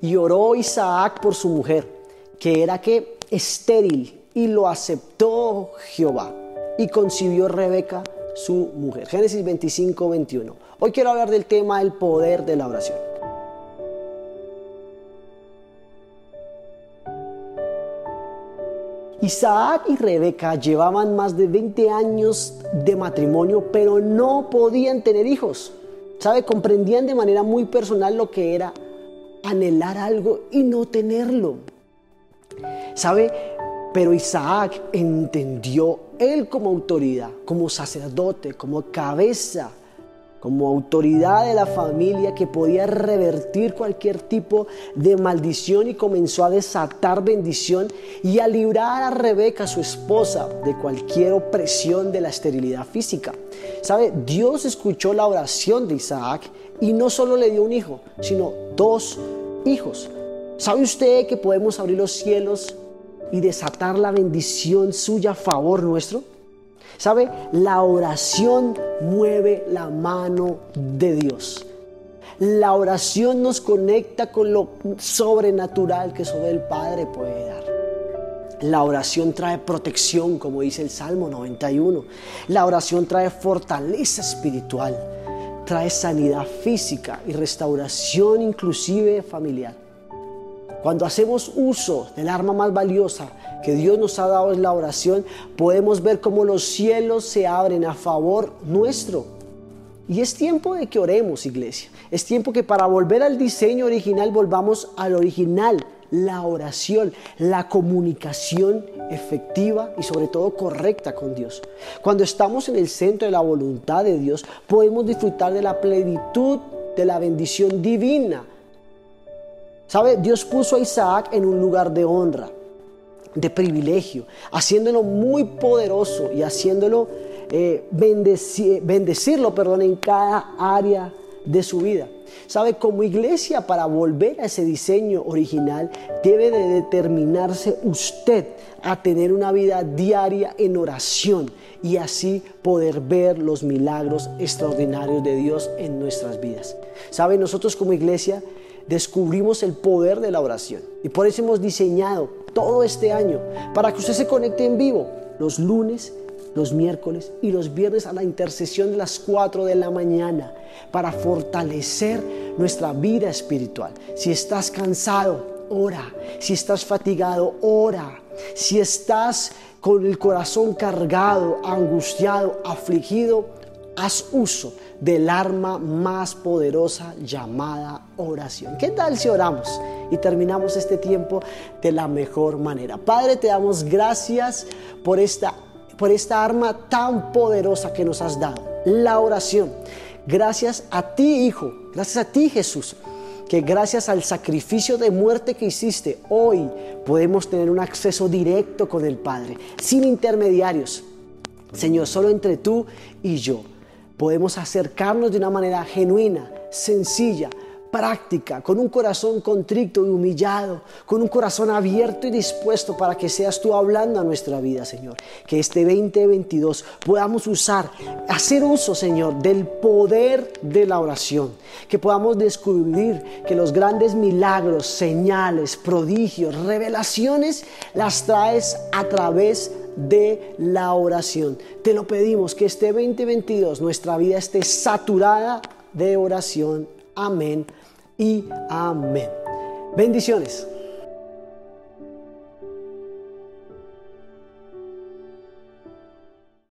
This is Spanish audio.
Y oró Isaac por su mujer, que era que estéril, y lo aceptó Jehová. Y concibió Rebeca, su mujer. Génesis 25, 21. Hoy quiero hablar del tema el poder de la oración. Isaac y Rebeca llevaban más de 20 años de matrimonio, pero no podían tener hijos. ¿Sabe? Comprendían de manera muy personal lo que era anhelar algo y no tenerlo. ¿Sabe? Pero Isaac entendió él como autoridad, como sacerdote, como cabeza como autoridad de la familia que podía revertir cualquier tipo de maldición y comenzó a desatar bendición y a librar a Rebeca, su esposa, de cualquier opresión de la esterilidad física. ¿Sabe? Dios escuchó la oración de Isaac y no solo le dio un hijo, sino dos hijos. ¿Sabe usted que podemos abrir los cielos y desatar la bendición suya a favor nuestro? ¿Sabe? La oración mueve la mano de Dios. La oración nos conecta con lo sobrenatural que solo el Padre puede dar. La oración trae protección, como dice el Salmo 91. La oración trae fortaleza espiritual, trae sanidad física y restauración inclusive familiar. Cuando hacemos uso del arma más valiosa que Dios nos ha dado en la oración, podemos ver cómo los cielos se abren a favor nuestro. Y es tiempo de que oremos, iglesia. Es tiempo que para volver al diseño original volvamos al original, la oración, la comunicación efectiva y sobre todo correcta con Dios. Cuando estamos en el centro de la voluntad de Dios, podemos disfrutar de la plenitud de la bendición divina. ¿Sabe? Dios puso a Isaac en un lugar de honra de privilegio, haciéndolo muy poderoso y haciéndolo eh, bendecirlo perdón, en cada área de su vida. Sabe, como iglesia, para volver a ese diseño original, debe de determinarse usted a tener una vida diaria en oración y así poder ver los milagros extraordinarios de Dios en nuestras vidas. Sabe, nosotros como iglesia descubrimos el poder de la oración y por eso hemos diseñado todo este año para que usted se conecte en vivo los lunes, los miércoles y los viernes a la intercesión de las 4 de la mañana para fortalecer nuestra vida espiritual. Si estás cansado, ora. Si estás fatigado, ora. Si estás con el corazón cargado, angustiado, afligido, haz uso del arma más poderosa llamada oración. ¿Qué tal si oramos y terminamos este tiempo de la mejor manera? Padre, te damos gracias por esta, por esta arma tan poderosa que nos has dado, la oración. Gracias a ti, Hijo, gracias a ti, Jesús que gracias al sacrificio de muerte que hiciste, hoy podemos tener un acceso directo con el Padre, sin intermediarios. Señor, solo entre tú y yo podemos acercarnos de una manera genuina, sencilla, práctica, con un corazón contrito y humillado, con un corazón abierto y dispuesto para que seas tú hablando a nuestra vida, Señor. Que este 2022 podamos usar, hacer uso, Señor, del poder de la oración. Que podamos descubrir que los grandes milagros, señales, prodigios, revelaciones, las traes a través de de la oración. Te lo pedimos que este 2022 nuestra vida esté saturada de oración. Amén y amén. Bendiciones.